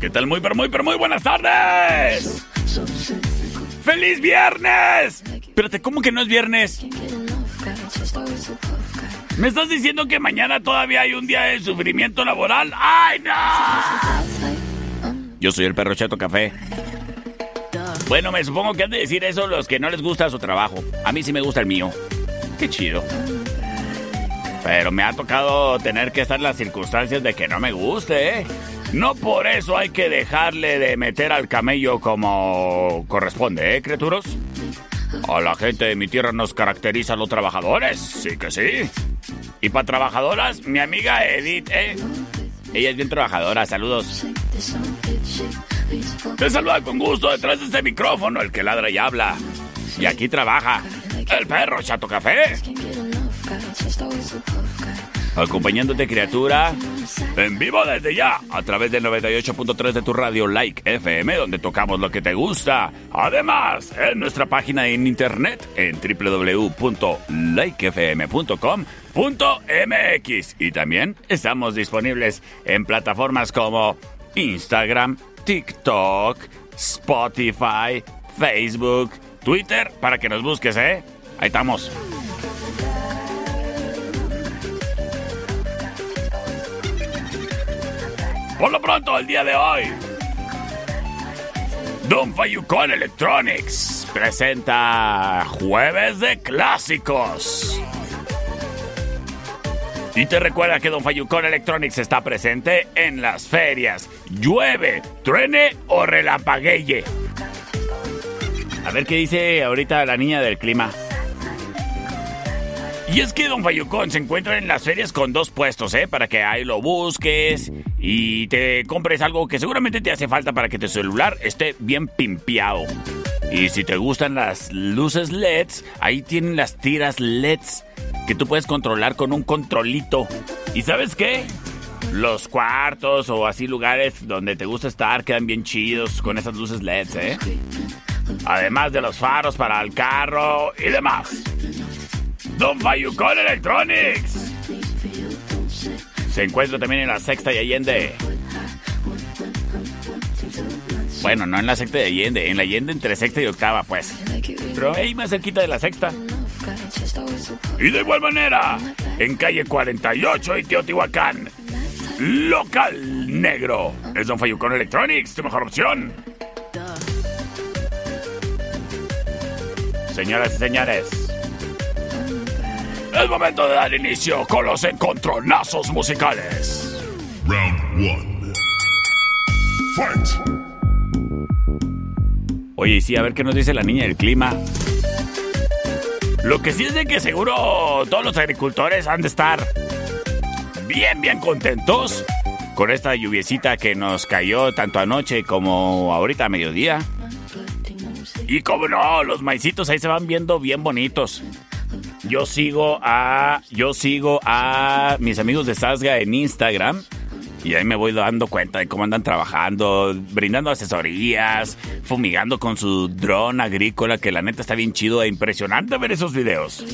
¿Qué tal? Muy, pero muy, pero muy buenas tardes. ¡Feliz viernes! Espérate, ¿cómo que no es viernes? ¿Me estás diciendo que mañana todavía hay un día de sufrimiento laboral? ¡Ay, no! Yo soy el perro Chato Café. Bueno, me supongo que han de decir eso los que no les gusta su trabajo. A mí sí me gusta el mío. Qué chido. Pero me ha tocado tener que estar en las circunstancias de que no me guste, ¿eh? No por eso hay que dejarle de meter al camello como corresponde, ¿eh, criaturas? A la gente de mi tierra nos caracteriza a los trabajadores, sí que sí. Y para trabajadoras, mi amiga Edith, ¿eh? Ella es bien trabajadora, saludos. Te saluda con gusto detrás de este micrófono, el que ladra y habla. Y aquí trabaja el perro Chato Café. Acompañándote, criatura, en vivo desde ya, a través del 98.3 de tu radio Like FM, donde tocamos lo que te gusta. Además, en nuestra página en internet, en www.likefm.com.mx. Y también estamos disponibles en plataformas como Instagram, TikTok, Spotify, Facebook, Twitter, para que nos busques, ¿eh? Ahí estamos. Por lo pronto, el día de hoy, Don Fayucón Electronics presenta Jueves de Clásicos. Y te recuerda que Don Fayucón Electronics está presente en las ferias. Llueve, truene o relampagueye. A ver qué dice ahorita la niña del clima. Y es que Don Fayucón se encuentra en las ferias con dos puestos, ¿eh? Para que ahí lo busques y te compres algo que seguramente te hace falta para que tu celular esté bien pimpeado. Y si te gustan las luces LEDs, ahí tienen las tiras LEDs que tú puedes controlar con un controlito. ¿Y sabes qué? Los cuartos o así lugares donde te gusta estar quedan bien chidos con esas luces LEDs, ¿eh? Además de los faros para el carro y demás. Don Fayucón Electronics. Se encuentra también en la sexta y Allende. Bueno, no en la sexta y Allende, en la Allende entre sexta y octava, pues. Pero ahí más cerquita de la sexta. Y de igual manera, en calle 48 y Teotihuacán. Local negro. Es Don Fayucón Electronics, tu mejor opción. Señoras y señores, es momento de dar inicio con los encontronazos musicales. Round 1. Fight. Oye, sí, a ver qué nos dice la niña del clima. Lo que sí es de que seguro todos los agricultores han de estar bien, bien contentos con esta lluviecita que nos cayó tanto anoche como ahorita a mediodía. Y como no, los maicitos ahí se van viendo bien bonitos. Yo sigo a. Yo sigo a mis amigos de Sasga en Instagram. Y ahí me voy dando cuenta de cómo andan trabajando, brindando asesorías, fumigando con su dron agrícola, que la neta está bien chido e impresionante ver esos videos.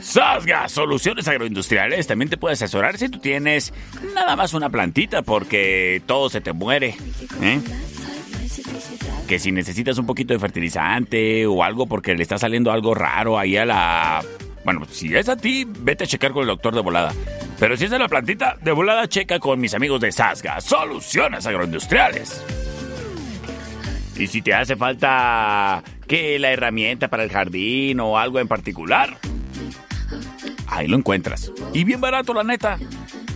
Sasga Soluciones Agroindustriales también te puede asesorar si tú tienes nada más una plantita porque todo se te muere. ¿eh? Que si necesitas un poquito de fertilizante o algo porque le está saliendo algo raro ahí a la... Bueno, si es a ti, vete a checar con el doctor de volada. Pero si es de la plantita, de volada checa con mis amigos de Sasga Soluciones Agroindustriales. Y si te hace falta que la herramienta para el jardín o algo en particular, ahí lo encuentras. Y bien barato, la neta.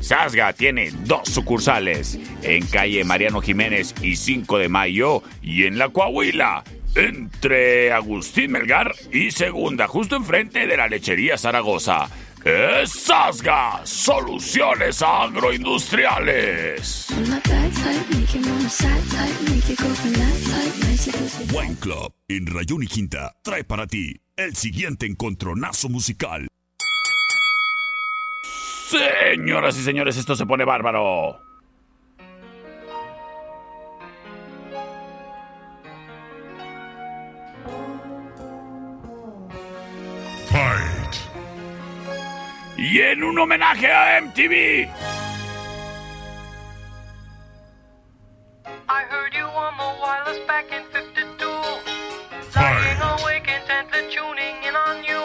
Sasga tiene dos sucursales, en calle Mariano Jiménez y 5 de Mayo, y en la Coahuila, entre Agustín Melgar y Segunda, justo enfrente de la lechería Zaragoza. Es Sasga, soluciones agroindustriales. Wine Club en Rayón y Quinta trae para ti el siguiente encontronazo musical. Señoras y señores, esto se pone bárbaro. Fight. Y en un homenaje a MTV. I heard you on the wireless back in 52. Lying awake intently tuning in on you.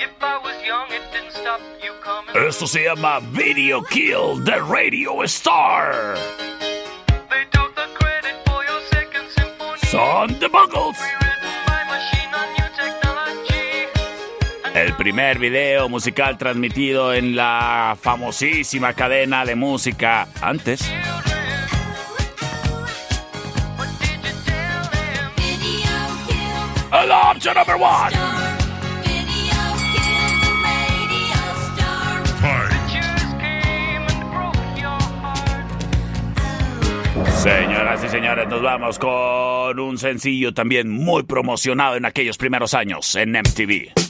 If I was young, it didn't stop you coming. Esto se llama Video Kill the Radio Star. They took the credit for your second symphony. Son The Buggles. Primer video musical transmitido en la famosísima cadena de música antes. El option number one. Señoras y señores, nos vamos con un sencillo también muy promocionado en aquellos primeros años en MTV.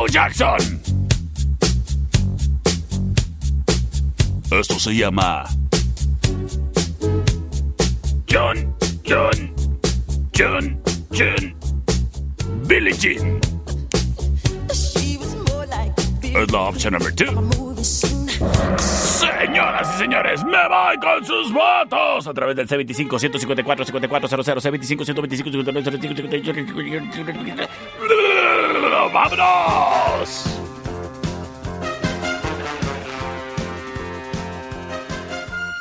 Es Michael Jackson. Esto se llama John, John, John, John, Billie Jean. Es la opción número 2. Señoras y señores, me voy con sus votos a través del C25 154 5400 C25 125 55 ¡Vámonos!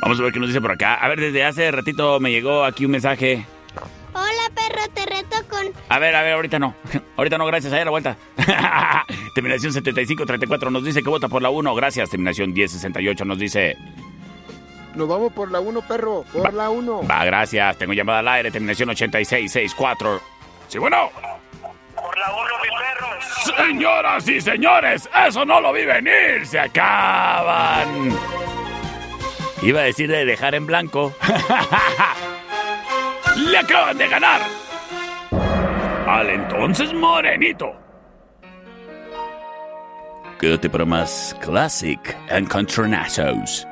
Vamos a ver qué nos dice por acá. A ver, desde hace ratito me llegó aquí un mensaje. Hola, perro, te reto con... A ver, a ver, ahorita no. Ahorita no, gracias. Ahí a la vuelta. Terminación 7534 nos dice que vota por la 1. Gracias. Terminación 1068 nos dice. Nos vamos por la 1, perro. Por la 1. Va, gracias. Tengo llamada al aire. Terminación 8664. Sí, bueno. Por la uno, mi perro. Señoras y señores, eso no lo vi venir. Se acaban. Iba a decir de dejar en blanco. Le acaban de ganar. Al entonces morenito. Quédate para más Classic Encontronazos.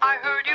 I heard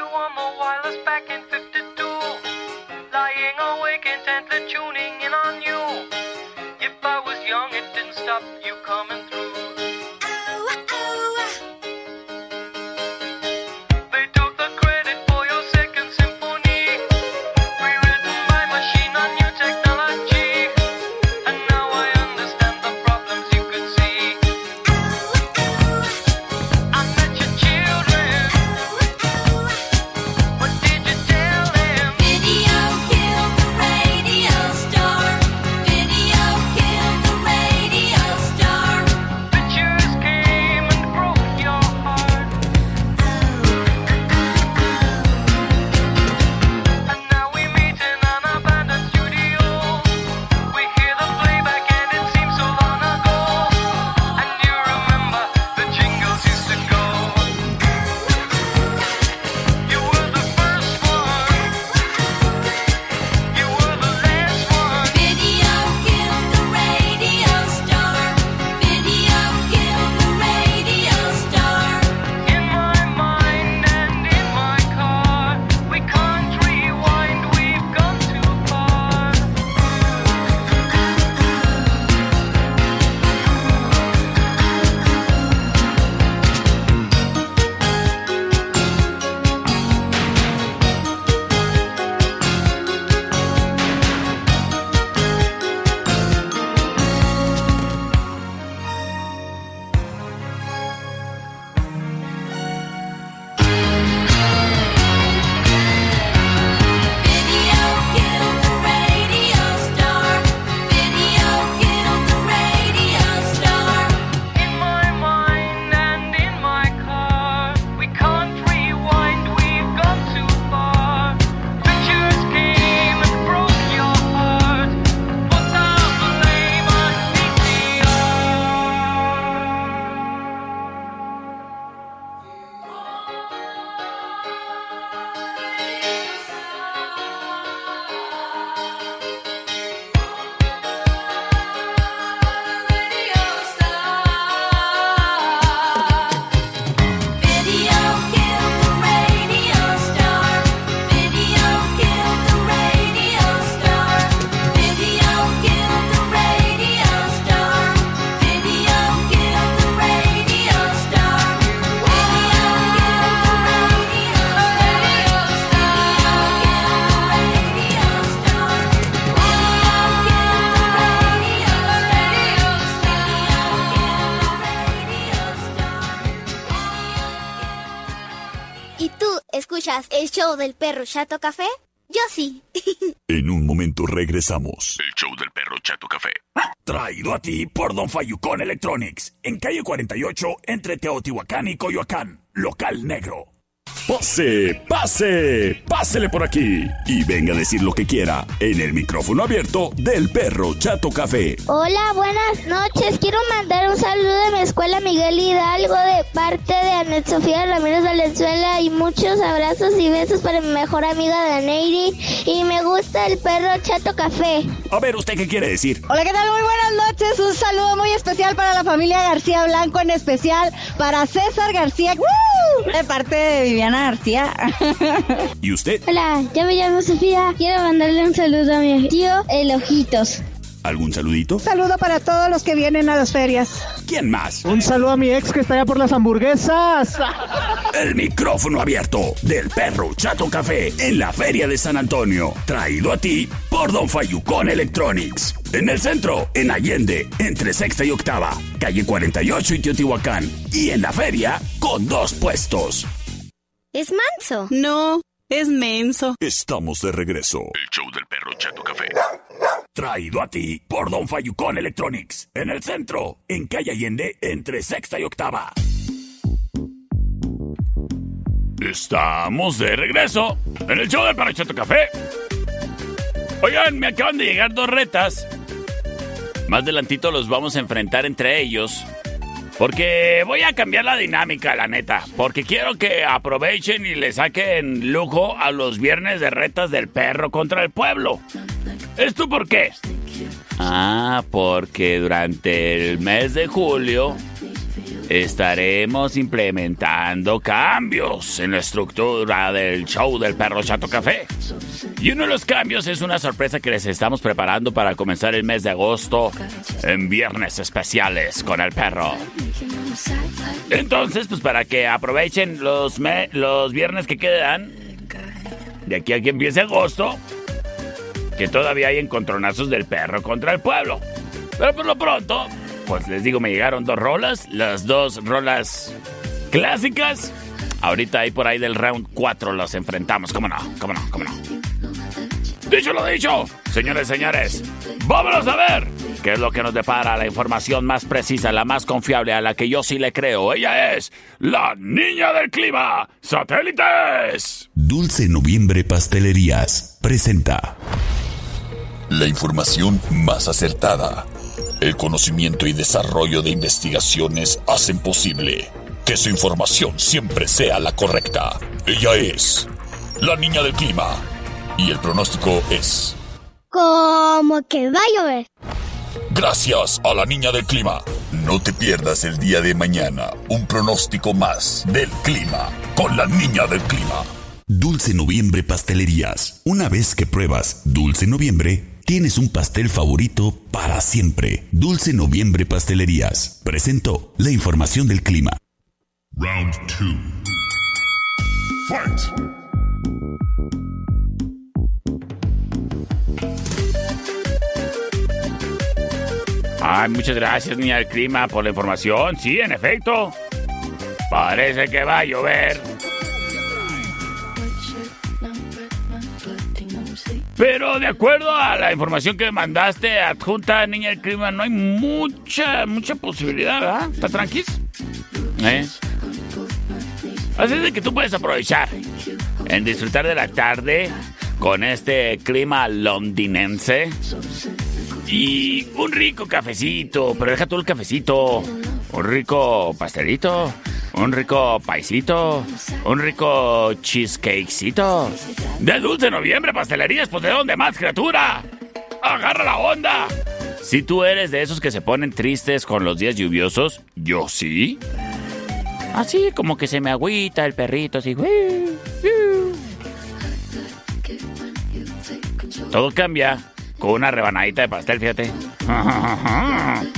show del perro Chato Café? Yo sí. En un momento regresamos. El show del perro Chato Café. Traído a ti por Don Fayucón Electronics. En calle 48, entre Teotihuacán y Coyoacán. Local negro. Pase, pase, pásele por aquí y venga a decir lo que quiera en el micrófono abierto del perro Chato Café. Hola, buenas noches. Quiero mandar un saludo de mi escuela Miguel Hidalgo de parte de Anet Sofía Ramírez Valenzuela y muchos abrazos y besos para mi mejor amiga Daneiri y me gusta el perro Chato Café. A ver, ¿usted qué quiere decir? Hola, ¿qué tal? Muy buenas noches. Un saludo muy especial para la familia García Blanco, en especial para César García, ¡Woo! de parte de Viviana García. ¿Y usted? Hola, yo me llamo Sofía. Quiero mandarle un saludo a mi tío El Ojitos. ¿Algún saludito? saludo para todos los que vienen a las ferias. ¿Quién más? Un saludo a mi ex que está allá por las hamburguesas. El micrófono abierto del perro Chato Café en la Feria de San Antonio. Traído a ti por Don Fayucón Electronics. En el centro, en Allende, entre sexta y octava, calle 48 y Teotihuacán. Y en la feria, con dos puestos. Es manso. No, es menso. Estamos de regreso. El show del perro Chato Café. Traído a ti por Don Fayucón Electronics. En el centro, en calle Allende, entre sexta y octava. Estamos de regreso en el show del perro Chato Café. Oigan, me acaban de llegar dos retas. Más adelantito los vamos a enfrentar entre ellos. Porque voy a cambiar la dinámica, la neta. Porque quiero que aprovechen y le saquen lujo a los viernes de retas del perro contra el pueblo. ¿Esto por qué? Ah, porque durante el mes de julio estaremos implementando cambios en la estructura del show del perro Chato Café. Y uno de los cambios es una sorpresa que les estamos preparando para comenzar el mes de agosto en viernes especiales con el perro. Entonces, pues para que aprovechen los, los viernes que quedan, de aquí a que empiece agosto, que todavía hay encontronazos del perro contra el pueblo. Pero por lo pronto, pues les digo, me llegaron dos rolas, las dos rolas clásicas. Ahorita ahí por ahí del round 4 los enfrentamos, ¿cómo no? ¿Cómo no? ¿Cómo no? Dicho lo dicho, señores, señores, vámonos a ver qué es lo que nos depara la información más precisa, la más confiable, a la que yo sí le creo. Ella es la niña del clima, satélites. Dulce Noviembre Pastelerías presenta La información más acertada. El conocimiento y desarrollo de investigaciones hacen posible que su información siempre sea la correcta. Ella es la niña del clima. Y el pronóstico es... Como que va a llover. Gracias a la niña del clima. No te pierdas el día de mañana un pronóstico más del clima con la niña del clima. Dulce Noviembre Pastelerías. Una vez que pruebas Dulce Noviembre, tienes un pastel favorito para siempre. Dulce Noviembre Pastelerías. Presentó la información del clima. Round two. Fight! Ay, muchas gracias, niña del clima, por la información. Sí, en efecto. Parece que va a llover. Pero de acuerdo a la información que mandaste, adjunta, niña del clima, no hay mucha, mucha posibilidad, ¿verdad? ¿Está tranquis? ¿Eh? Así es que tú puedes aprovechar en disfrutar de la tarde con este clima londinense y un rico cafecito, pero deja tú el cafecito, un rico pastelito, un rico paisito, un rico cheesecakecito. De dulce noviembre, pastelerías, pues de dónde más, criatura. Agarra la onda. Si tú eres de esos que se ponen tristes con los días lluviosos, yo sí. Así como que se me agüita el perrito, así. Todo cambia con una rebanadita de pastel, fíjate.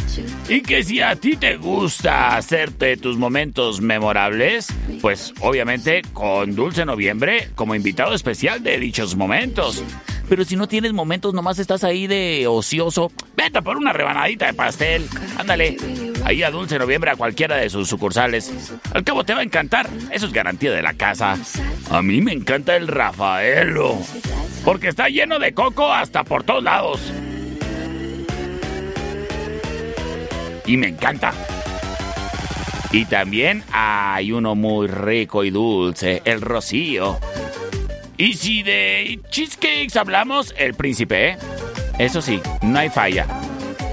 Y que si a ti te gusta hacerte tus momentos memorables, pues obviamente con Dulce Noviembre como invitado especial de dichos momentos. Pero si no tienes momentos, nomás estás ahí de ocioso, vete por una rebanadita de pastel. Ándale. ahí a Dulce Noviembre a cualquiera de sus sucursales. Al cabo te va a encantar, eso es garantía de la casa. A mí me encanta el Rafaelo, porque está lleno de coco hasta por todos lados. Y me encanta. Y también hay uno muy rico y dulce, el Rocío. Y si de cheesecakes hablamos, el príncipe, ¿eh? Eso sí, no hay falla.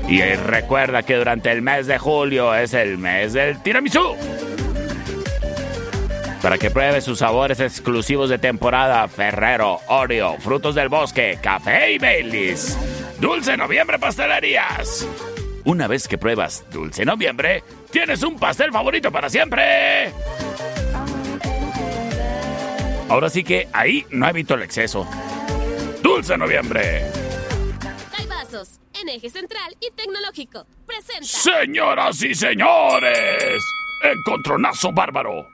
Y recuerda que durante el mes de julio es el mes del tiramisú. Para que pruebe sus sabores exclusivos de temporada, Ferrero, Oreo, Frutos del Bosque, Café y Baileys. Dulce Noviembre Pastelerías. Una vez que pruebas Dulce Noviembre, tienes un pastel favorito para siempre. Ahora sí que ahí no evito el exceso. Dulce Noviembre. Vasos en eje central y tecnológico. Presenta. Señoras y señores, encontronazo bárbaro.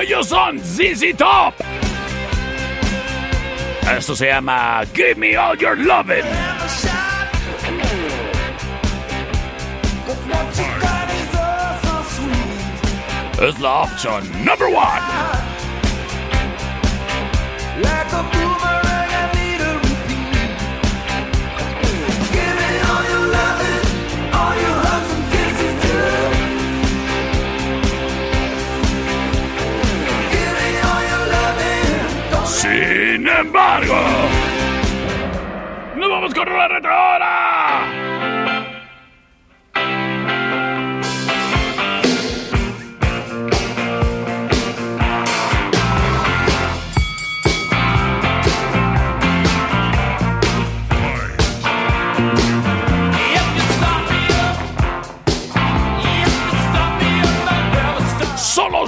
Ellos son ZZ Top. Esto se llama Give Me All Your Lovin'. Es la opción number one. Sin embargo, nos vamos con la.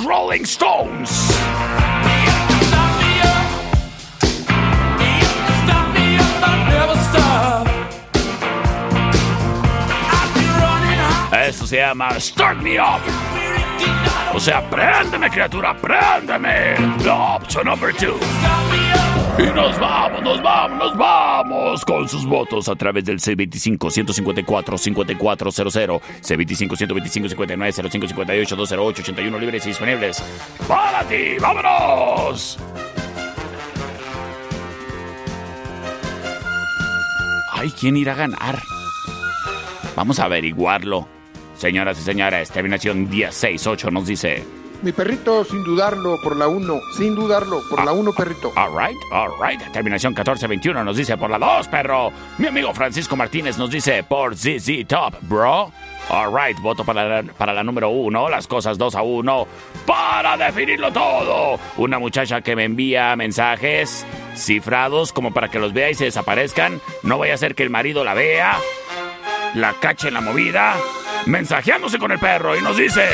Rolling Stones. Se llama Start Me Up. O sea, préndeme, criatura, préndeme. La opción number two. Y nos vamos, nos vamos, nos vamos con sus votos a través del C25-154-5400, C25-125-59-0558-208-81 libres y disponibles. ¡Para ti! ¡Vámonos! Ay, ¿quién irá a ganar? Vamos a averiguarlo. Señoras y señores, terminación 1068 nos dice. Mi perrito, sin dudarlo, por la 1. Sin dudarlo, por la 1, perrito. Alright, alright. Terminación 1421 nos dice por la 2, perro. Mi amigo Francisco Martínez nos dice por ZZ Top, bro. Alright, voto para la, para la número 1, las cosas 2 a 1. Para definirlo todo. Una muchacha que me envía mensajes cifrados como para que los vea y se desaparezcan. No vaya a ser que el marido la vea, la cache en la movida, mensajeándose con el perro y nos dice...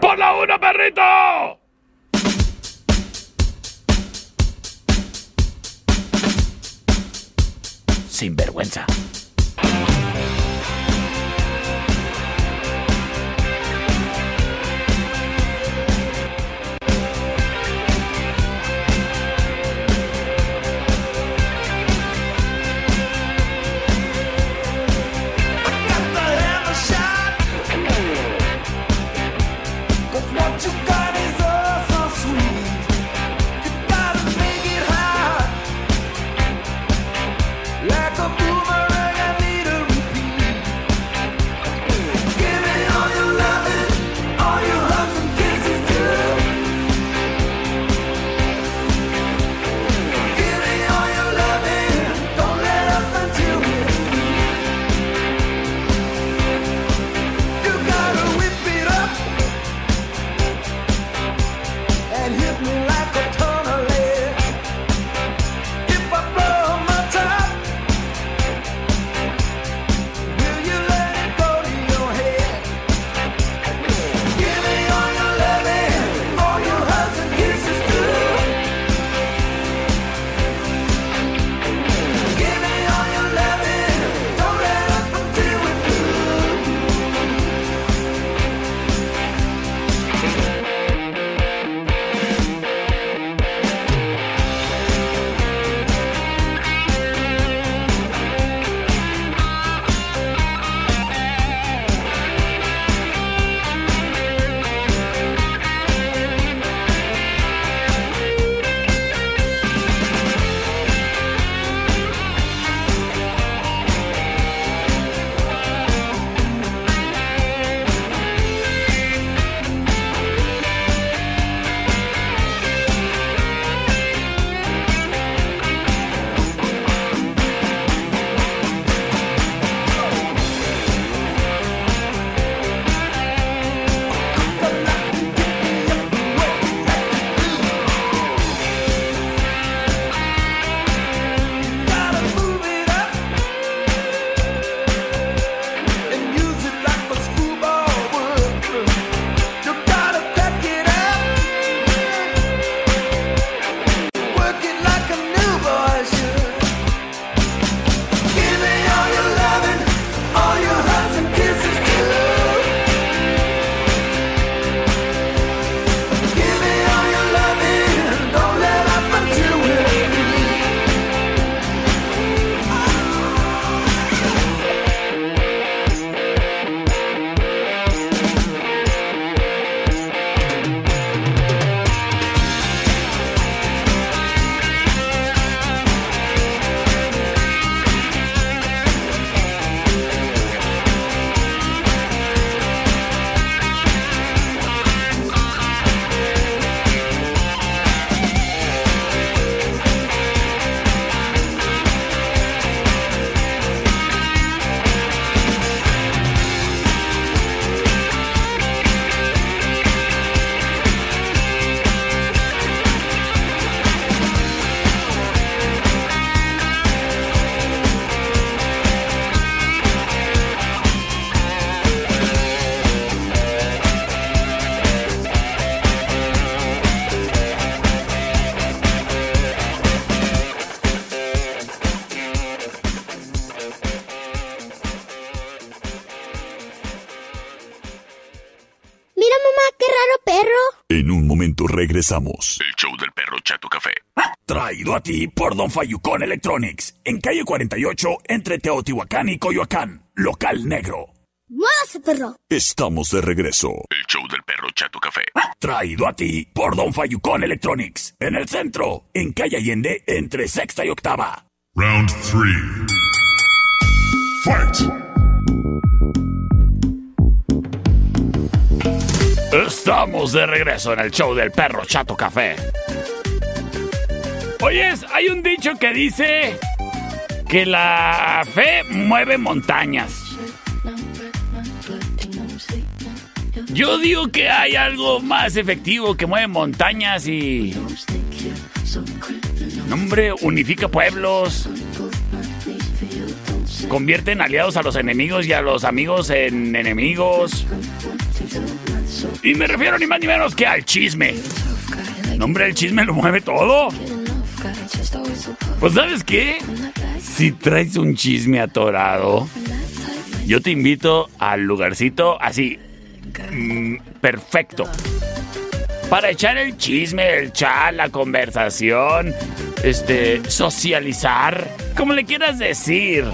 ¡Por la 1, perrito! Sin vergüenza. Regresamos. El show del perro Chato Café. Traído a ti por Don Fayucón Electronics. En calle 48, entre Teotihuacán y Coyoacán. Local negro. ¡Muévase, perro! Estamos de regreso. El show del perro Chato Café. Traído a ti por Don Fayucón Electronics. En el centro, en calle Allende, entre sexta y octava. Round three. Fight! Estamos de regreso en el show del perro Chato Café. Oyes, hay un dicho que dice que la fe mueve montañas. Yo digo que hay algo más efectivo que mueve montañas y... Hombre, unifica pueblos. Convierte en aliados a los enemigos y a los amigos en enemigos. Y me refiero ni más ni menos que al chisme. No, hombre, el chisme lo mueve todo. Pues ¿sabes qué? Si traes un chisme atorado, yo te invito al lugarcito así, mm, perfecto. Para echar el chisme, el chat, la conversación, este, socializar, como le quieras decir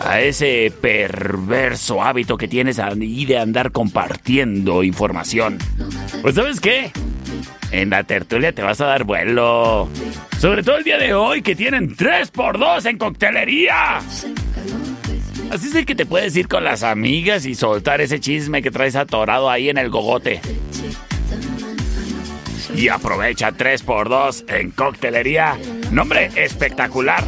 a ese perverso hábito que tienes ahí de andar compartiendo información. Pues sabes qué? En la tertulia te vas a dar vuelo. Sobre todo el día de hoy que tienen 3x2 en coctelería. Así es que te puedes ir con las amigas y soltar ese chisme que traes atorado ahí en el gogote. Y aprovecha 3x2 en coctelería. Nombre espectacular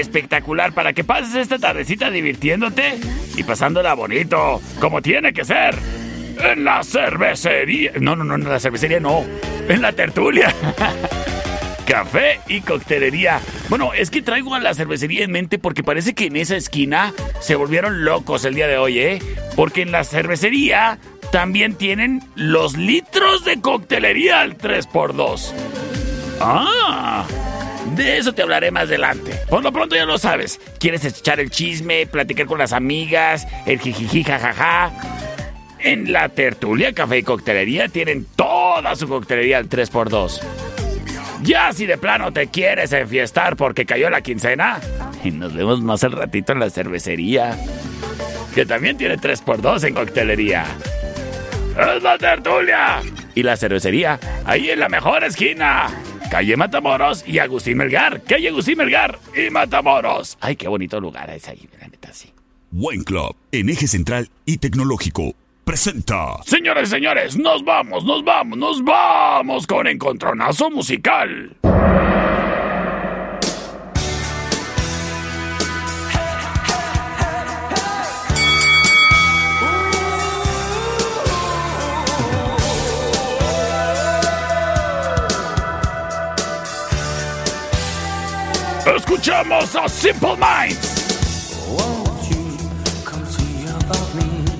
espectacular para que pases esta tardecita divirtiéndote y pasándola bonito, como tiene que ser. En la cervecería. No, no, no, en la cervecería no. En la tertulia. Café y coctelería. Bueno, es que traigo a la cervecería en mente porque parece que en esa esquina se volvieron locos el día de hoy, ¿eh? Porque en la cervecería también tienen los litros de coctelería al 3x2. Ah. De eso te hablaré más adelante. Por lo pronto ya lo sabes. ¿Quieres echar el chisme, platicar con las amigas, el jijiji jajaja? En la tertulia, café y coctelería tienen toda su coctelería al 3x2. Ya si de plano te quieres enfiestar porque cayó la quincena, y nos vemos más al ratito en la cervecería, que también tiene 3x2 en coctelería. ¡Es la tertulia! Y la cervecería, ahí en la mejor esquina calle Matamoros y Agustín Melgar. Calle Agustín Melgar y Matamoros. Ay, qué bonito lugar es ahí, la neta, sí. Wine Club, en eje central y tecnológico, presenta. Señores señores, nos vamos, nos vamos, nos vamos con Encontronazo Musical. Escuchamos a Simple Minds.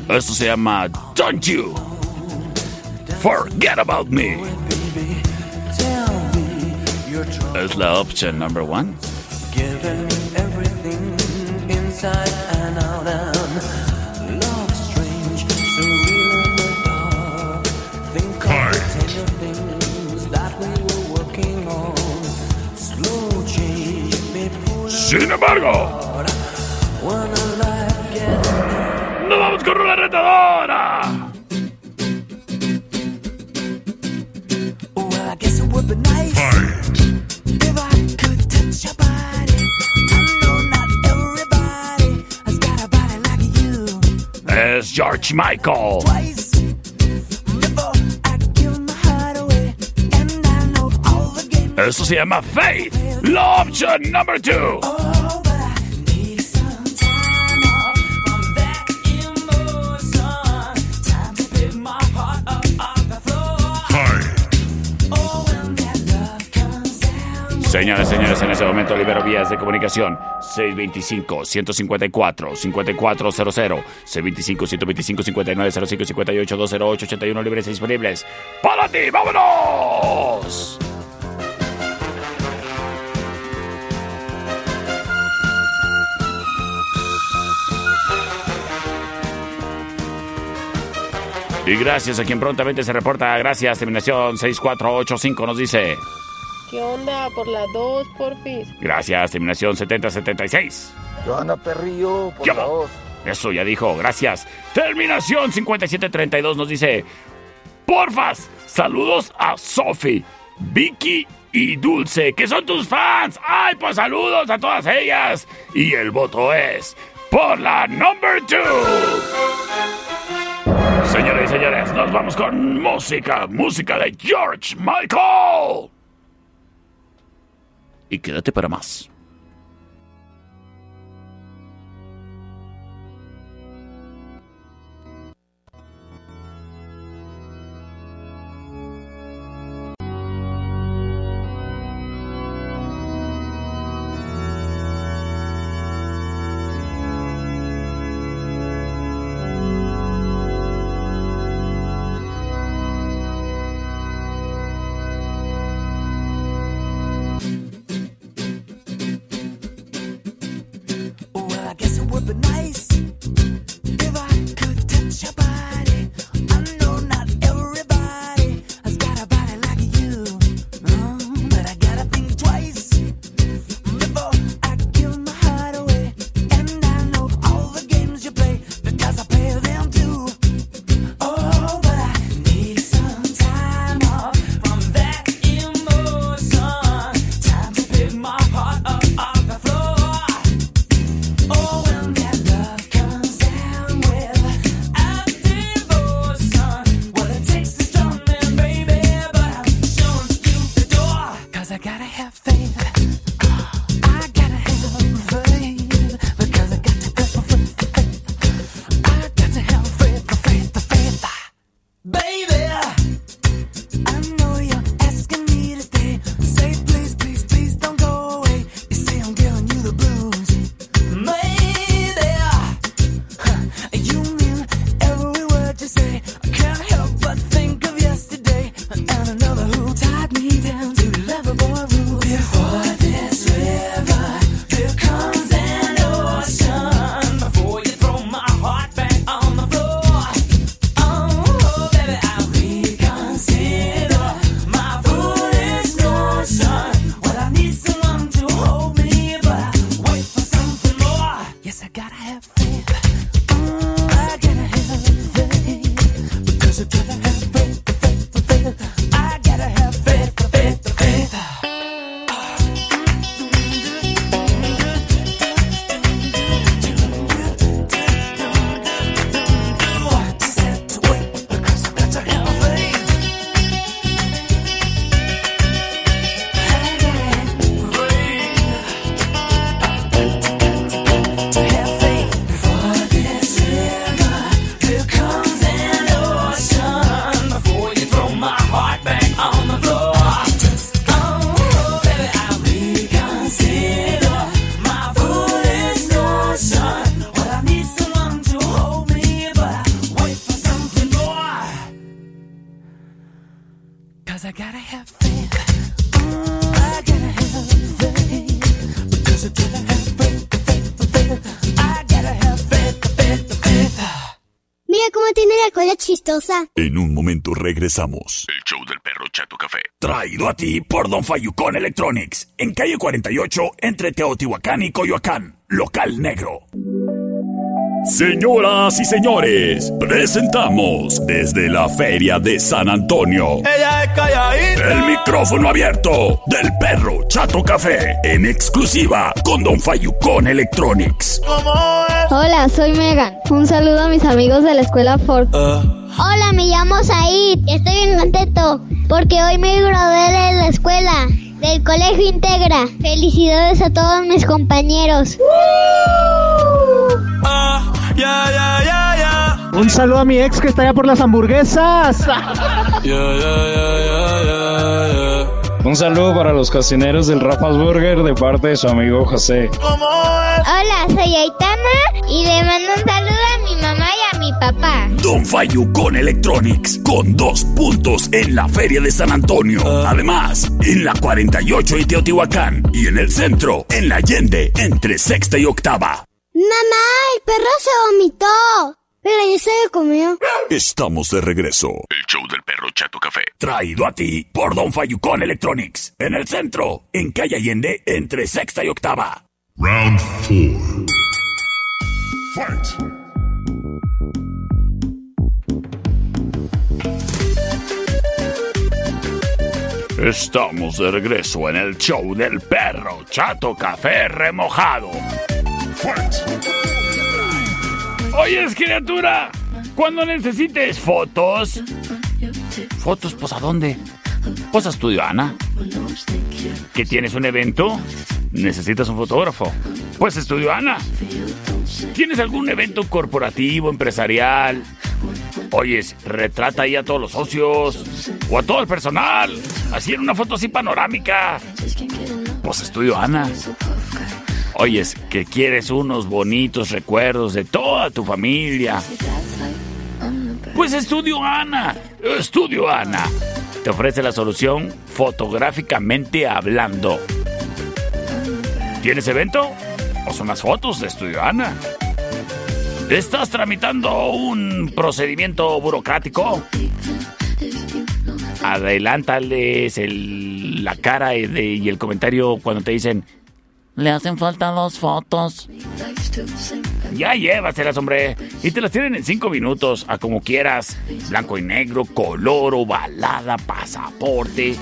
Esto se llama Don't You Forget About Me. Es la opción number one. Sin embargo, nos vamos con la retadora. Es George Michael. Eso se llama Faith. La opción number two. Señoras y señores, en ese momento libero vías de comunicación 625-154-5400, C25-125-5905-58-208-81 libres disponibles. ¡Para ti! ¡Vámonos! Y gracias a quien prontamente se reporta. Gracias, terminación 6485 nos dice. ¿Qué onda? Por la 2, porfis. Gracias, terminación 7076. ¿Qué onda, perrillo? Por ¿Qué la hubo? dos. Eso ya dijo, gracias. Terminación 5732 nos dice. Porfas, saludos a Sophie, Vicky y Dulce, que son tus fans. Ay, pues saludos a todas ellas. Y el voto es por la number 2. Señores y señores, nos vamos con música, música de George Michael. Y quédate para más. En un momento regresamos. El show del perro Chato Café. Traído a ti por Don Fayucón Electronics. En calle 48, entre Teotihuacán y Coyoacán. Local negro. Señoras y señores, presentamos desde la Feria de San Antonio. Ella es calladita. El micrófono abierto del perro Chato Café. En exclusiva con Don Fayucón Electronics. Hola, soy Megan. Un saludo a mis amigos de la escuela Ford. Hola, me llamo Said. Estoy bien contento porque hoy me gradué de la escuela, del Colegio Integra. Felicidades a todos mis compañeros. Ya, ya, ya, ya. Un saludo a mi ex que está allá por las hamburguesas. Un saludo para los cocineros del Rafa's Burger de parte de su amigo José. Hola, soy Aitana y le mando un saludo a mi mamá y a mi papá. Don Fayucón Electronics con dos puntos en la Feria de San Antonio. Además, en la 48 y Teotihuacán. Y en el centro, en la Allende, entre sexta y octava. Mamá, el perro se vomitó. Pero ya se lo comió. Estamos de regreso. El show del perro Chato Café. Traído a ti por Don Fayucón Electronics. En el centro, en calle Allende, entre sexta y octava. Round 4. Fight! Estamos de regreso en el show del perro Chato Café Remojado. Oyes, criatura, cuando necesites fotos. ¿Fotos? Pues a dónde? Pues a Estudio Ana. ¿Que tienes un evento? ¿Necesitas un fotógrafo? Pues Estudio Ana. ¿Tienes algún evento corporativo, empresarial? Oyes, retrata ahí a todos los socios o a todo el personal. Así en una foto así panorámica. Pues Estudio Ana. Oyes, que quieres unos bonitos recuerdos de toda tu familia. Pues Estudio Ana. Estudio Ana. Te ofrece la solución fotográficamente hablando. ¿Tienes evento? ¿O son las fotos de Estudio Ana? ¿Estás tramitando un procedimiento burocrático? Adelántales el- la cara y, el comentario cuando te dicen le hacen falta dos fotos. Ya llévaselas, hombre. Y te las tienen en cinco minutos, a como quieras. Blanco y negro, color, ovalada, pasaporte.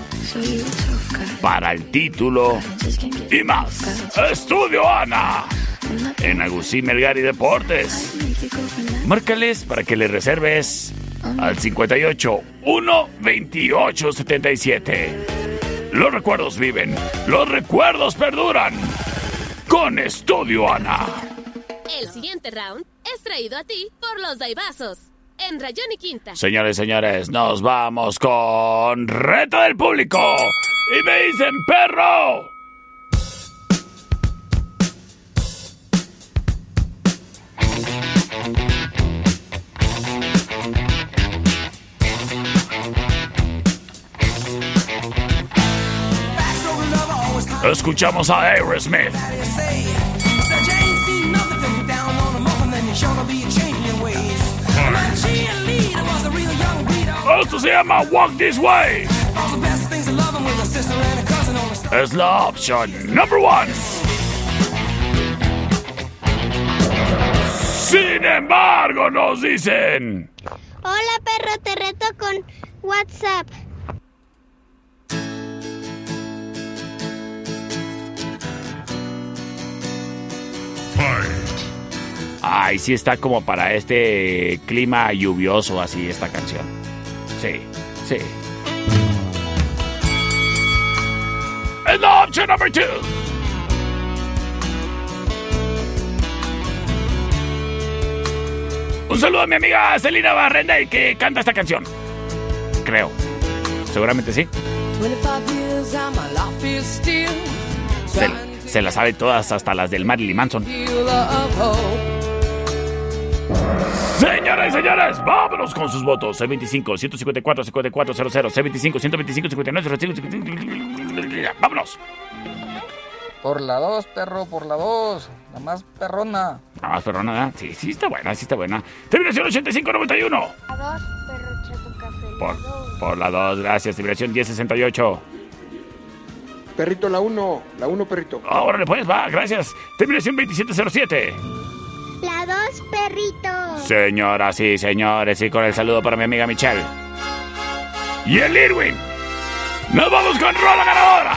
Para el título. Y más. Estudio Ana. En Agustín Melgar y Deportes. Márcales para que le reserves al 58 1 28 77. Los recuerdos viven, los recuerdos perduran. Con Estudio Ana. El siguiente round es traído a ti por los Daibazos. En Rayón y Quinta. Señores, señores, nos vamos con reto del público. Y me dicen perro. Escuchamos a Aerosmith. Esto se llama Walk This Way. Es la opción number one. Sin embargo, nos dicen. Hola perro, te reto con WhatsApp. Ay, sí está como para este clima lluvioso así esta canción. Sí, sí. La opción number two. Un saludo a mi amiga Celina Barrenda que canta esta canción. Creo. Seguramente sí. 25 Se, las sabe todas, hasta las del Marilyn Manson. Señoras y señores, vámonos con sus votos. C25, 154, 5400, C25, 125, 59, 55. Vámonos. Por la 2, perro, por la 2. La más perrona. Nada más, pero nada. Sí, sí está buena, sí está buena. Terminación 8591. A dos, perro chato café. Por, por la 2, gracias. Terminación 1068. Perrito, la 1. La 1, perrito. Ahora le puedes, va, gracias. Terminación 2707. La dos, perrito. Señoras y señores, y con el saludo para mi amiga Michelle. Y el Irwin. Nos vamos con Rola Ganadora.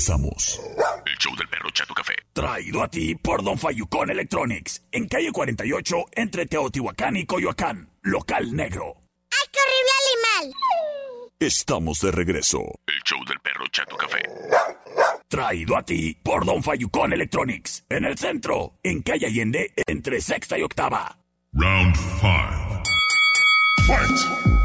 regresamos. El show del perro Chato Café. Traído a ti por Don Fayucón Electronics. En calle 48, entre Teotihuacán y Coyoacán. Local negro. ¡Ay, qué horrible animal! Estamos de regreso. El show del perro Chato Café. Traído a ti por Don Fayucón Electronics. En el centro, en calle Allende, entre sexta y octava. Round 5. Fight!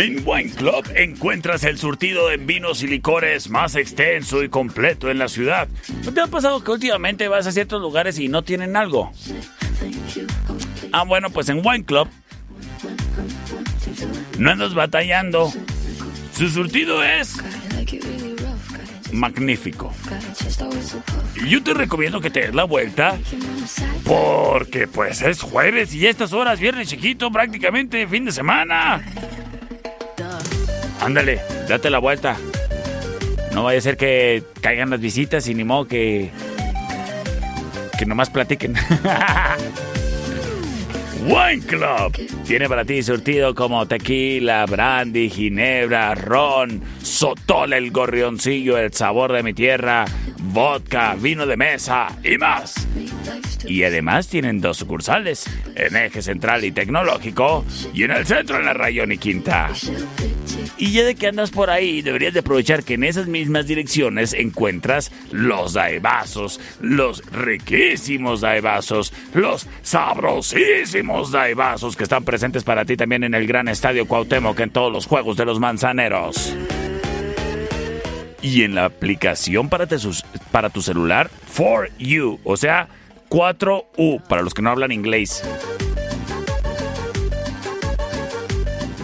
En Wine Club encuentras el surtido en vinos y licores más extenso y completo en la ciudad. ¿No te ha pasado que últimamente vas a ciertos lugares y no tienen algo? Ah, bueno, pues en Wine Club no andas batallando. Su surtido es magnífico. Yo te recomiendo que te des la vuelta porque pues es jueves y estas horas, viernes chiquito, prácticamente fin de semana. Ándale, date la vuelta. No vaya a ser que caigan las visitas y ni modo que. que nomás platiquen. Wine Club tiene para ti surtido como tequila, brandy, ginebra, ron, sotol, el gorrioncillo, el sabor de mi tierra, vodka, vino de mesa y más. Y además tienen dos sucursales, en Eje Central y Tecnológico y en el centro en la Rayón y Quinta. Y ya de que andas por ahí, deberías de aprovechar que en esas mismas direcciones encuentras los daibazos, los riquísimos daibazos, los sabrosísimos daibazos que están presentes para ti también en el gran estadio Cuauhtémoc en todos los juegos de los manzaneros. Y en la aplicación para, te para tu celular, 4U, o sea, 4U, para los que no hablan inglés.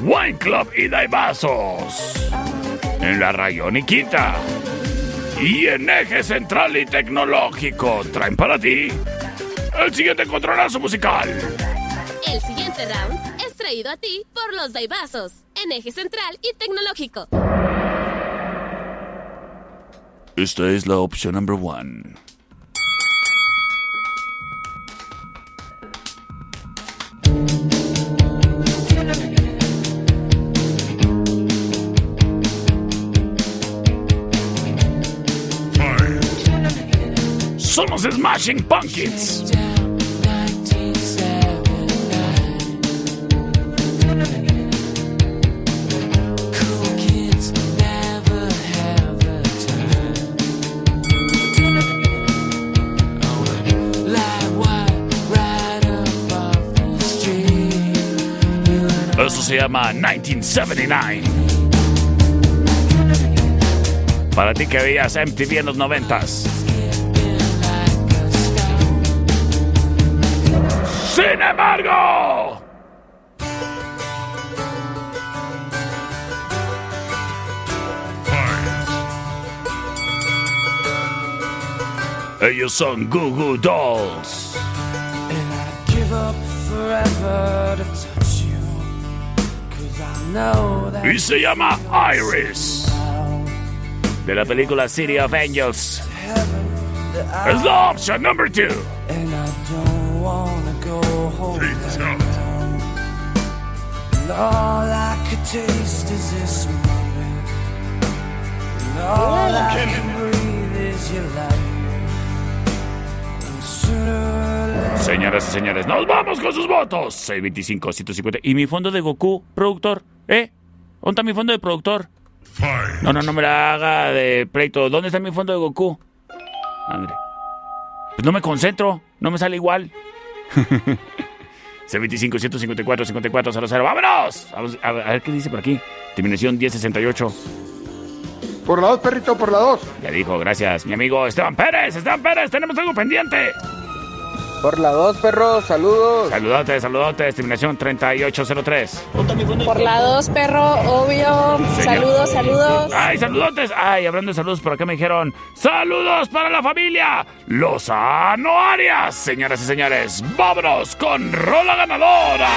Wine Club y Daibazos. En la Rayón y en Eje Central y Tecnológico traen para ti el siguiente encontronazo musical. El siguiente round es traído a ti por los Daibazos, en eje central y tecnológico. Esta es la opción number one. Somos Smashing Pumpkins. Se llama 1979. Para ti que veías MTV en los noventas. Sin embargo, ellos son Goo Dolls. Y se llama Iris. De la película City of Angels. Es la opción number two. And I don't wanna go home. And all I could taste is this moment. And all oh, I can breathe is your life. Señoras y señores, nos vamos con sus votos. 625, 150. ¿Y mi fondo de Goku, productor? ¿Eh? ¿Dónde está mi fondo de productor? No, no, no me la haga de pleito. ¿Dónde está mi fondo de Goku? Madre. Pues no me concentro, no me sale igual. C25 154 54 00. ¡Vámonos! Vamos a ver, a ver qué dice por aquí. Terminación 1068. Por la dos, perrito, por la dos. Ya dijo, gracias, mi amigo Esteban Pérez. Esteban Pérez, tenemos algo pendiente. Por la dos, perro, saludos. Saludotes, saludotes. Terminación 3803. Por la dos, perro, obvio. Señor. Saludos, saludos. Ay, saludotes. Ay, hablando de saludos, por acá me dijeron, saludos para la familia Lozano Arias. Señoras y señores, vámonos con Rola Ganadora.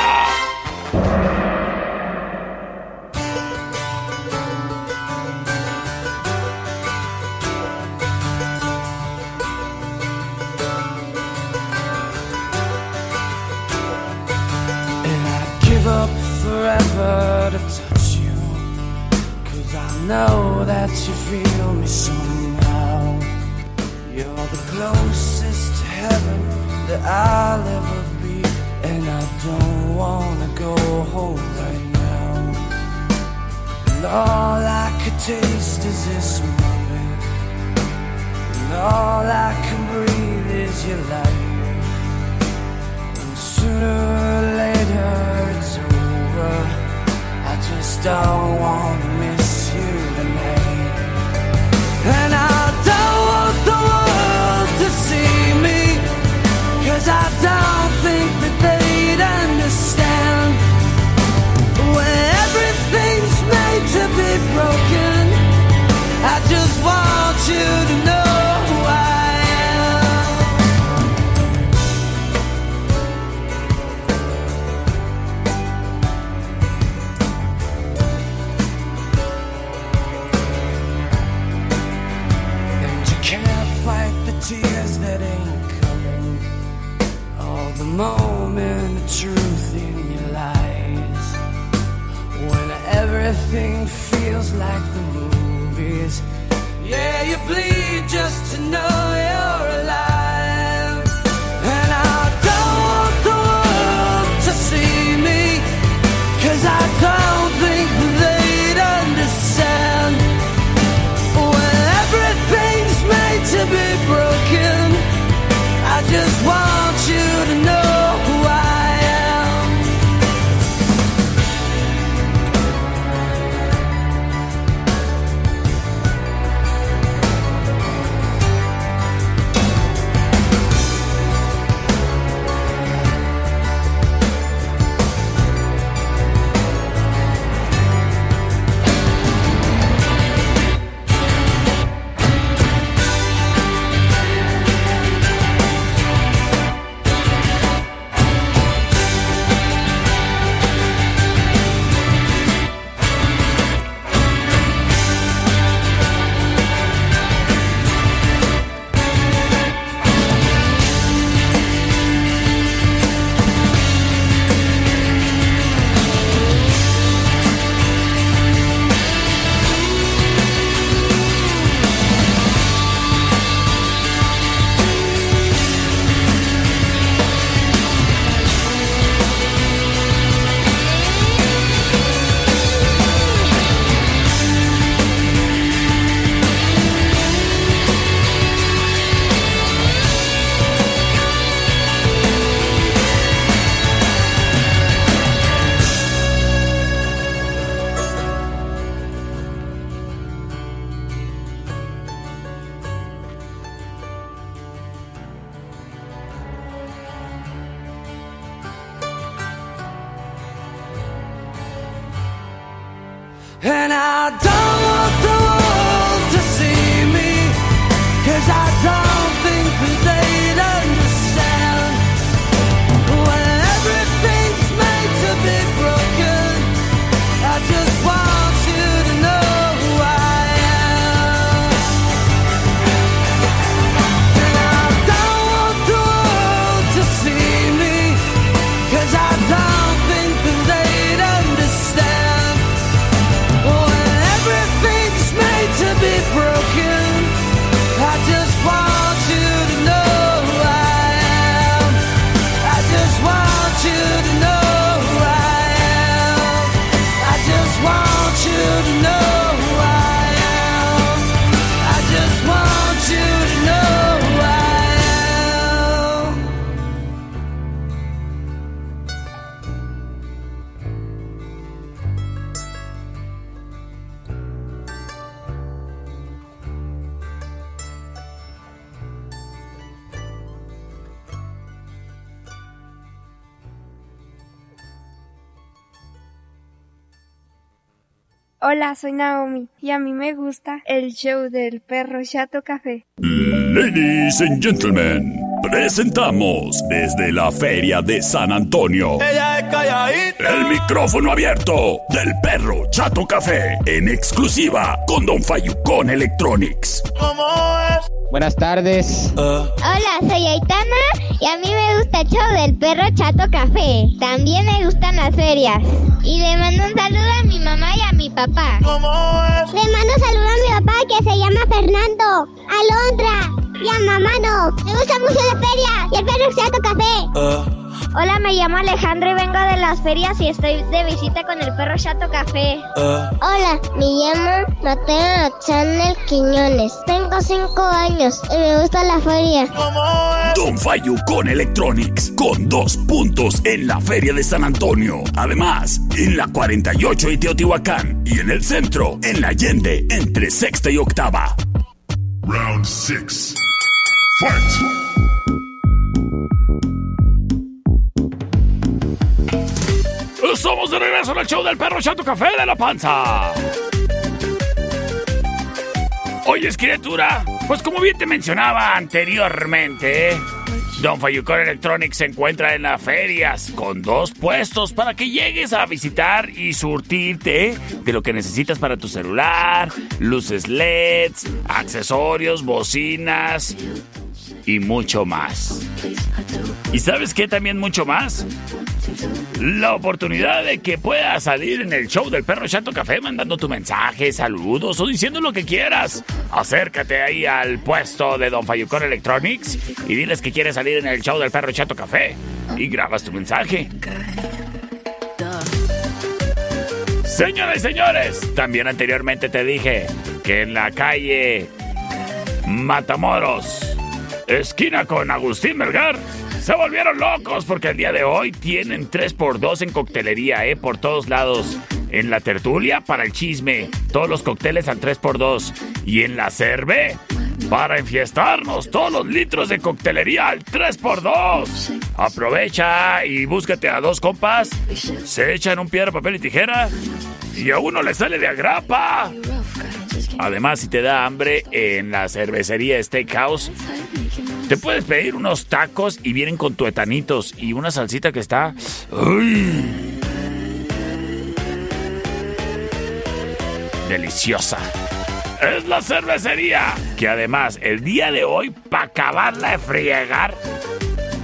Hola, soy Naomi y a mí me gusta el show del perro Chato Café. Ladies and gentlemen, presentamos desde la Feria de San Antonio Ella es calladita. el micrófono abierto del perro Chato Café en exclusiva con Don Fayucón Electronics. Buenas tardes. Hola, soy Aitana y a mí me gusta el show del perro Chato Café. También me gustan las ferias. Y le mando un saludo a mi mamá y a mi papá. Le mando saludo a mi papá que se llama Fernando, Alondra y a mamá no. Me gusta mucho la feria y el perro Chato Café. Hola, me llamo Alejandro y vengo de las ferias y estoy de visita con el perro Chato Café. Hola, me llamo Mateo Chanel Quiñones. Tengo 5 años y me gusta la feria. Don Fayucón Electronics, con dos puntos en la Feria de San Antonio. Además, en la 48 y Teotihuacán. Y en el centro, en la Allende, entre sexta y octava. Round 6. Fight! Somos de regreso en el show del perro Chato Café de la Panza. Oye, criatura, pues como bien te mencionaba anteriormente, Don Fayucón Electronics se encuentra en las ferias con dos puestos para que llegues a visitar y surtirte de lo que necesitas para tu celular, luces LEDs, accesorios, bocinas y mucho más. ¿Y sabes qué también mucho más? La oportunidad de que puedas salir en el show del perro Chato Café mandando tu mensaje, saludos o diciendo lo que quieras. Acércate ahí al puesto de Don Fayucón Electronics y diles que quieres salir en el show del perro Chato Café y grabas tu mensaje. Señoras y señores, también anteriormente te dije que en la calle Matamoros, esquina con Agustín Melgar, se volvieron locos porque el día de hoy tienen 3x2 en coctelería, ¿eh? Por todos lados. En la tertulia, para el chisme, todos los cócteles al 3x2. Y en la cerve, para enfiestarnos, todos los litros de coctelería al 3x2. Aprovecha y búscate a dos compas, se echan un piedra, papel y tijera, y a uno le sale de agrapa. Además, si te da hambre, en la cervecería Steakhouse, te puedes pedir unos tacos y vienen con tuetanitos y una salsita que está... ¡Uy! Deliciosa. Es la cervecería. Que además, el día de hoy, para acabarla de friegar,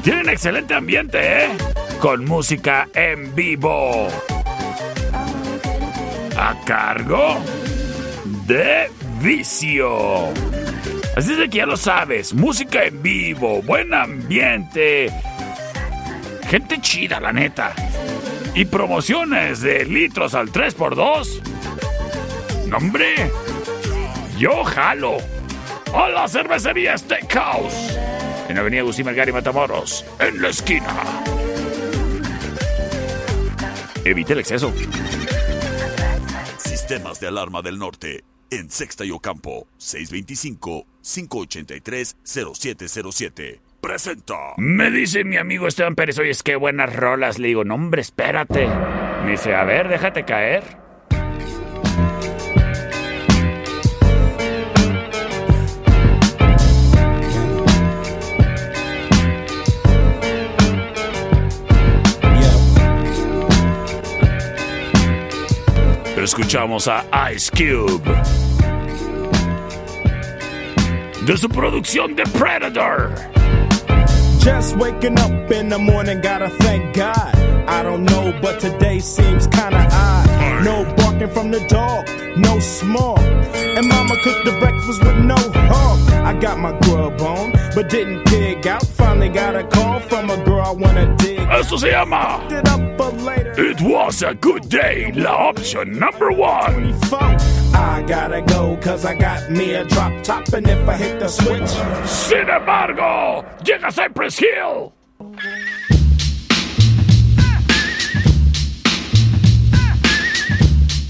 tienen excelente ambiente, ¿eh? Con música en vivo. A cargo de Vicio. Así es de que ya lo sabes, música en vivo, buen ambiente, gente chida, la neta. Y promociones de litros al 3x2. No, hombre, yo jalo. A la cervecería Steakhouse. En Avenida Agustín Melgar y Matamoros, en la esquina. Evite el exceso. Sistemas de alarma del norte. En Sexta y Ocampo, 625-583-0707. Presenta. Me dice mi amigo Esteban Pérez, oye, es que buenas rolas. Le digo, no, hombre, espérate. Me dice, a ver, déjate caer. Escuchamos a Ice Cube. De su producción The Predator. Just waking up in the morning, gotta thank God. I don't know, but today seems kinda odd. No from the dog, no smoke. And mama cooked the breakfast with no hog. I got my grub on, but didn't pig out. Finally got a call from a girl I wanna dig. Esto se llama It Was a Good Day, la opción number one. I gotta go, cause I got me a drop top, and if I hit the switch, Sin embargo, llega Cypress Hill.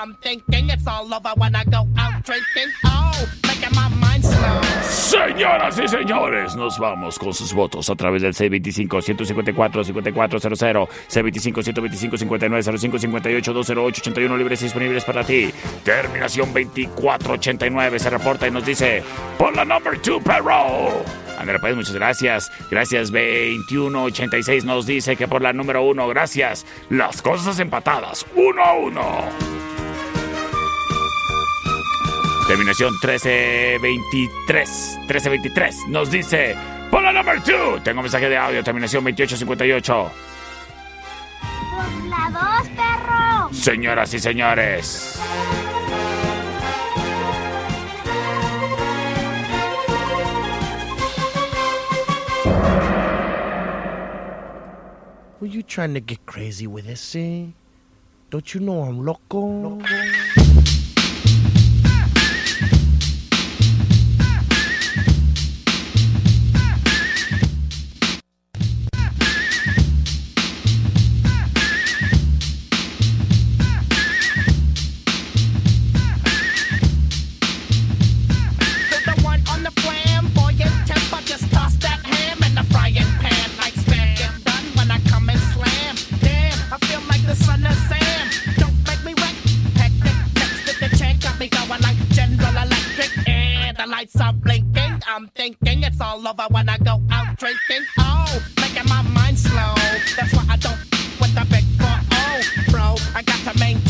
I'm thinking it's all over when I go out drinking. Oh, making my mind slow. Señoras y señores, nos vamos con sus votos a través del C25-154-5400, C25-125-5905-58-208-81 libres disponibles para ti. Terminación 2489 se reporta y nos dice, por la number 2, perro. And Ándale, pues, muchas gracias. Gracias, 2186 nos dice que por la número uno, gracias. Las cosas empatadas, uno a uno. Terminación 1323. 1323 nos dice, por la número 2. Tengo mensaje de audio, terminación 2858. Por la dos, perro. Señoras y señores. Were you trying to get crazy with this, eh? Don't you know I'm loco? the thinking it's all over when I go out drinking. Oh, making my mind slow. That's why I don't with the big 4 bro. I got to maintain.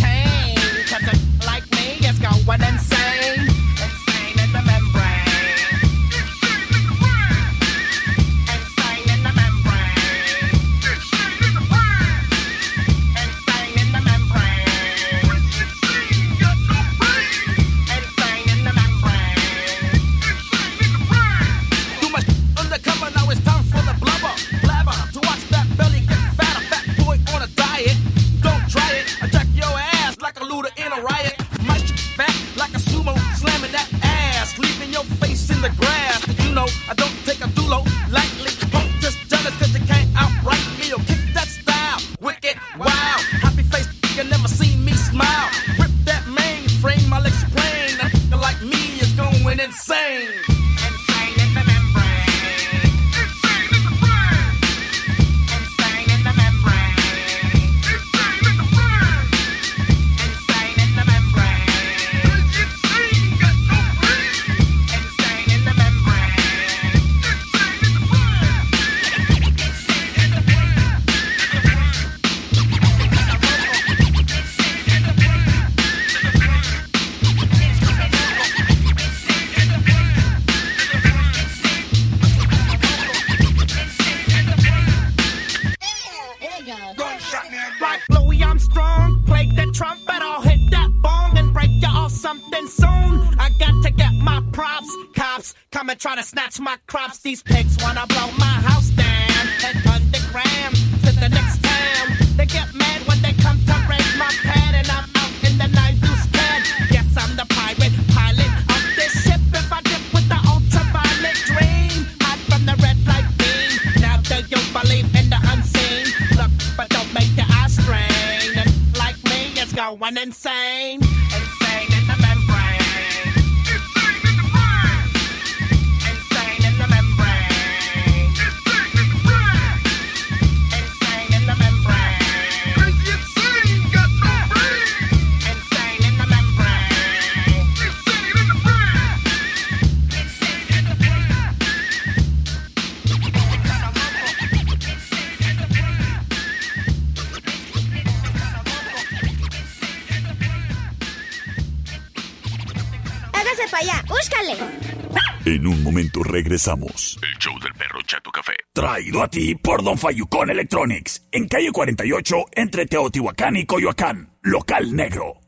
Regresamos. El show del perro Chato Café. Traído a ti por Don Fayucón Electronics. En calle 48, entre Teotihuacán y Coyoacán. Local negro.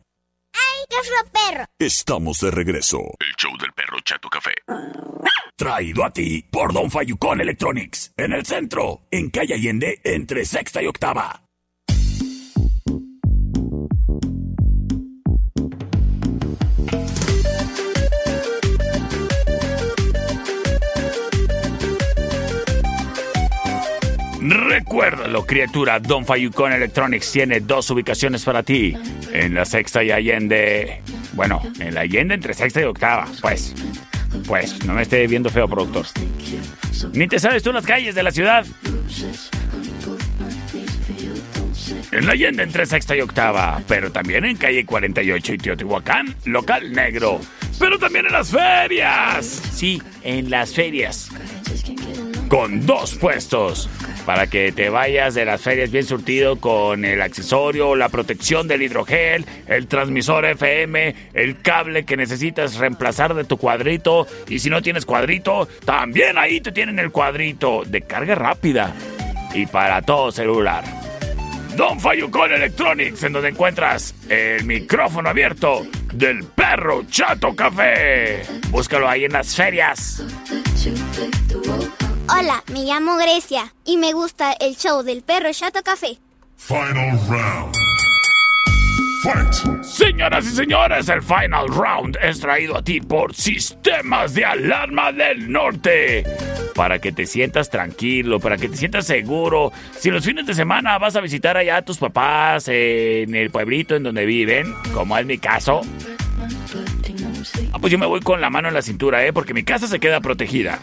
¡Ay, qué fue perro! Estamos de regreso. El show del perro Chato Café. Traído a ti por Don Fayucón Electronics. En el centro, en calle Allende, entre sexta y octava. Recuérdalo, criatura. Don Fayucón Electronics tiene dos ubicaciones para ti. En la sexta y Allende. Bueno, en la Allende entre sexta y octava. Pues. Pues, no me esté viendo feo, productor. Ni te sabes tú las calles de la ciudad. En la Allende entre sexta y octava. Pero también en calle 48 y Teotihuacán, local negro. Pero también en las ferias. Sí, en las ferias. Con dos puestos para que te vayas de las ferias bien surtido con el accesorio, la protección del hidrogel, el transmisor FM, el cable que necesitas reemplazar de tu cuadrito y si no tienes cuadrito, también ahí te tienen el cuadrito de carga rápida y para todo celular. Don Fayucon Electronics, en donde encuentras el micrófono abierto del perro Chato Café. Búscalo ahí en las ferias. Hola, me llamo Grecia y me gusta el show del perro Chato Café. Final round. Fight. Señoras y señores, el Final Round es traído a ti por Sistemas de Alarma del Norte. Para que te sientas tranquilo, para que te sientas seguro. Si los fines de semana vas a visitar allá a tus papás en el pueblito en donde viven, como es mi caso. Ah, pues yo me voy con la mano en la cintura, ¿eh? Porque mi casa se queda protegida.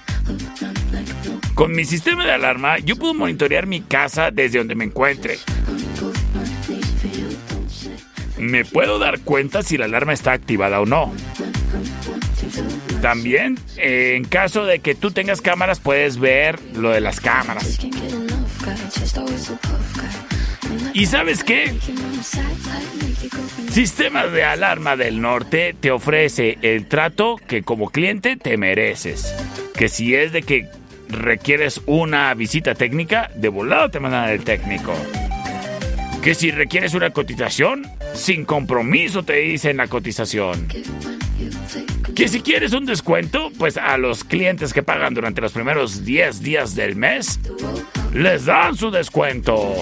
Con mi sistema de alarma, yo puedo monitorear mi casa desde donde me encuentre. Me puedo dar cuenta si la alarma está activada o no. También, eh, en caso de que tú tengas cámaras, puedes ver lo de las cámaras. ¿Y sabes qué? Sistemas de Alarma del Norte te ofrece el trato que como cliente te mereces. Que si es de que requieres una visita técnica, de volado te mandan el técnico. Que si requieres una cotización, sin compromiso te dicen la cotización. Que si quieres un descuento, pues a los clientes que pagan durante los primeros 10 días del mes, les dan su descuento.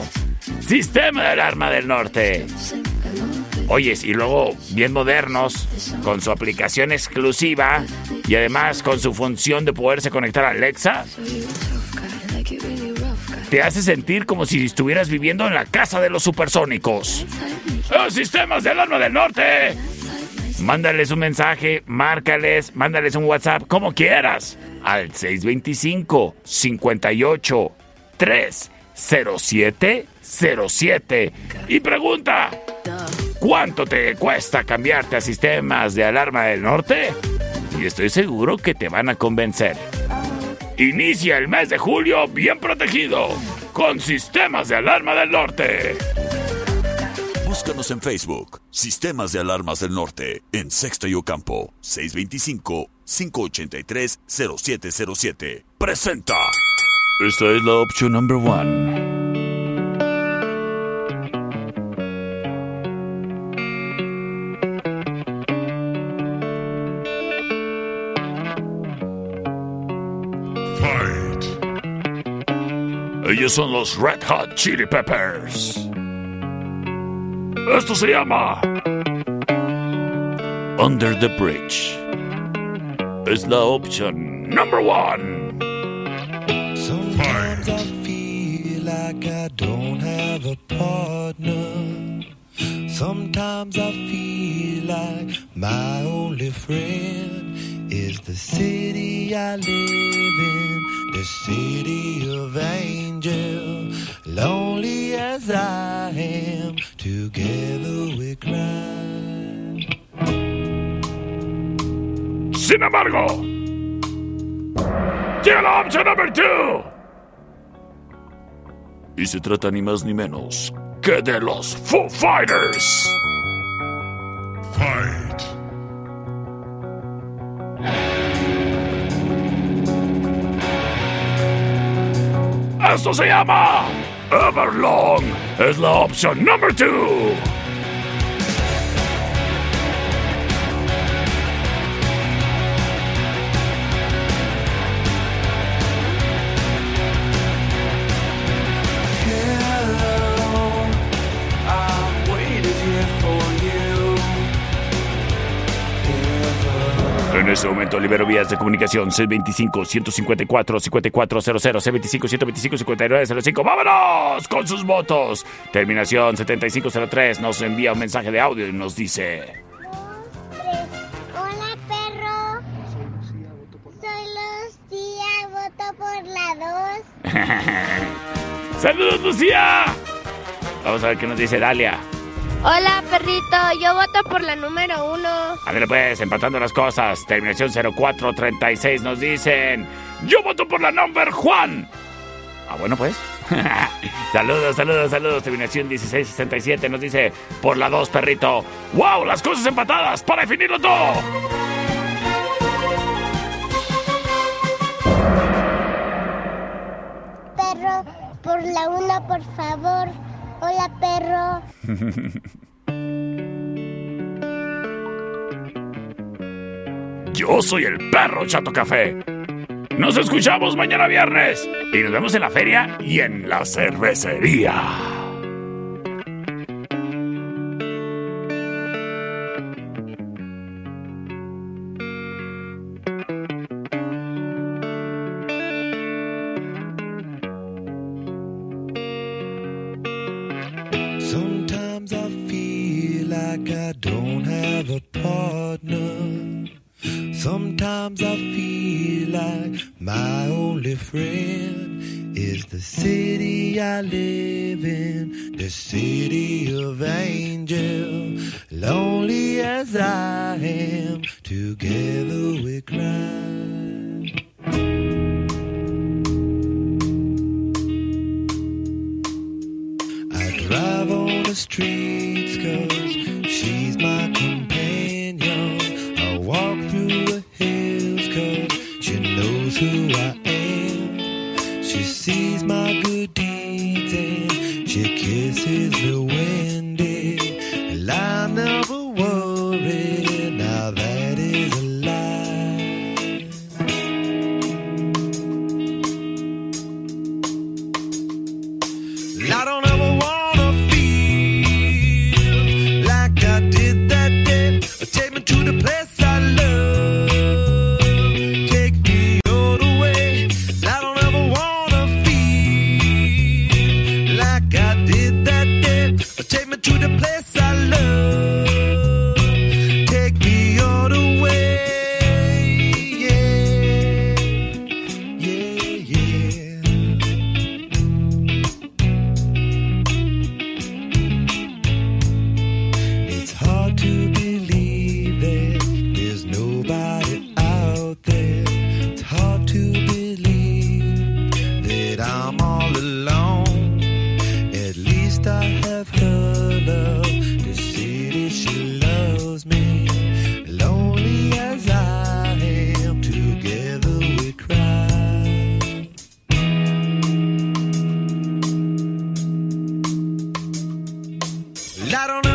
Sistema de Alarma del Norte. Oyes, y luego bien modernos, con su aplicación exclusiva y además con su función de poderse conectar a Alexa, te hace sentir como si estuvieras viviendo en la casa de los supersónicos. ¡Los sistemas de alarma del norte! Mándales un mensaje, márcales, mándales un WhatsApp, como quieras, al 625 58 307 07 y pregunta ¿Cuánto te cuesta cambiarte a sistemas de alarma del norte? Y estoy seguro que te van a convencer. Inicia el mes de julio bien protegido con sistemas de alarma del norte. Búscanos en Facebook, Sistemas de Alarmas del Norte, en Sexto y Ocampo, 625-583-0707. Presenta. Esta es la opción number one. Ellos son los Red Hot Chili Peppers. Esto se llama Under the Bridge. Es la opción number one. Sometimes I feel like I don't have a partner. Sometimes I feel like my only friend is the city I live in, the city of angel. Lonely as I am, together we cry. Sin embargo, llega la opción number two. Y se trata ni más ni menos que de los Foo Fighters. Fight. Esto se llama Everlong. Es la opción número 2. Este momento libero vías de comunicación C25-154-5400, C25-125-5905. ¡Vámonos! Con sus votos. Terminación 7503 nos envía un mensaje de audio y nos dice... Hola, perro. Soy Lucía, voto por la 2. ¡Saludos, Lucía! Vamos a ver qué nos dice Dalia. Hola, perrito. Yo voto por la número uno. A ver, pues, empatando las cosas. Terminación 0436 nos dicen. Yo voto por la number Juan. Ah, bueno, pues. saludos, saludos, saludos. Terminación 1667 nos dice por la 2, perrito. ¡Wow! Las cosas empatadas para definirlo todo. Perro, por la una, por favor. Hola, perro. Yo soy el perro Chato Café. Nos escuchamos mañana viernes. Y nos vemos en la feria y en la cervecería. I don't know.